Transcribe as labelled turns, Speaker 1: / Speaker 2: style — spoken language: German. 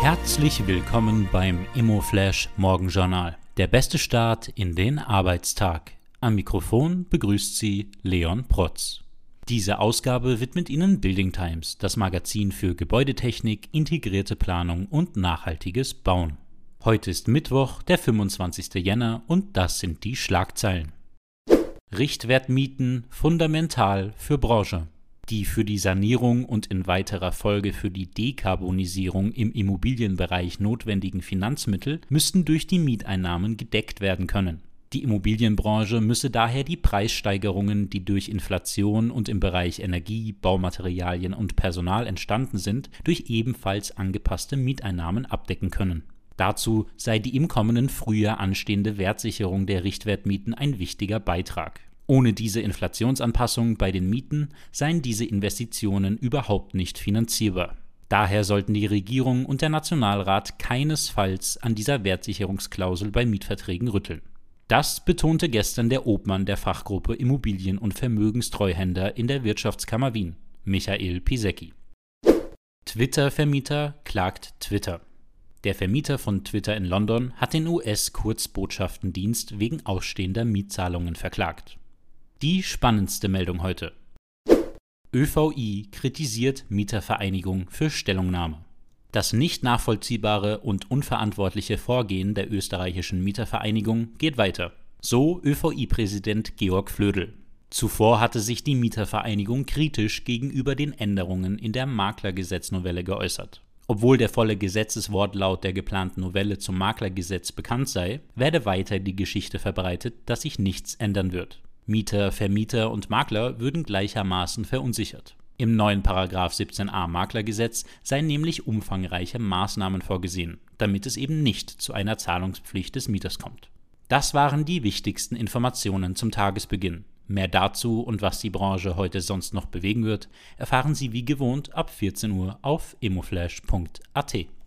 Speaker 1: Herzlich willkommen beim ImmoFlash Morgenjournal. Der beste Start in den Arbeitstag. Am Mikrofon begrüßt Sie Leon Protz. Diese Ausgabe widmet Ihnen Building Times, das Magazin für Gebäudetechnik, integrierte Planung und nachhaltiges Bauen. Heute ist Mittwoch, der 25. Jänner und das sind die Schlagzeilen. Richtwertmieten fundamental für Branche. Die für die Sanierung und in weiterer Folge für die Dekarbonisierung im Immobilienbereich notwendigen Finanzmittel müssten durch die Mieteinnahmen gedeckt werden können. Die Immobilienbranche müsse daher die Preissteigerungen, die durch Inflation und im Bereich Energie, Baumaterialien und Personal entstanden sind, durch ebenfalls angepasste Mieteinnahmen abdecken können. Dazu sei die im kommenden Frühjahr anstehende Wertsicherung der Richtwertmieten ein wichtiger Beitrag. Ohne diese Inflationsanpassung bei den Mieten seien diese Investitionen überhaupt nicht finanzierbar. Daher sollten die Regierung und der Nationalrat keinesfalls an dieser Wertsicherungsklausel bei Mietverträgen rütteln. Das betonte gestern der Obmann der Fachgruppe Immobilien- und Vermögenstreuhänder in der Wirtschaftskammer Wien, Michael Pisecki. Twitter-Vermieter klagt Twitter. Der Vermieter von Twitter in London hat den US-Kurzbotschaftendienst wegen ausstehender Mietzahlungen verklagt. Die spannendste Meldung heute. ÖVI kritisiert Mietervereinigung für Stellungnahme. Das nicht nachvollziehbare und unverantwortliche Vorgehen der österreichischen Mietervereinigung geht weiter. So ÖVI-Präsident Georg Flödel. Zuvor hatte sich die Mietervereinigung kritisch gegenüber den Änderungen in der Maklergesetznovelle geäußert. Obwohl der volle Gesetzeswortlaut der geplanten Novelle zum Maklergesetz bekannt sei, werde weiter die Geschichte verbreitet, dass sich nichts ändern wird. Mieter, Vermieter und Makler würden gleichermaßen verunsichert. Im neuen Paragraph 17a Maklergesetz seien nämlich umfangreiche Maßnahmen vorgesehen, damit es eben nicht zu einer Zahlungspflicht des Mieters kommt. Das waren die wichtigsten Informationen zum Tagesbeginn. Mehr dazu und was die Branche heute sonst noch bewegen wird, erfahren Sie wie gewohnt ab 14 Uhr auf emoflash.at.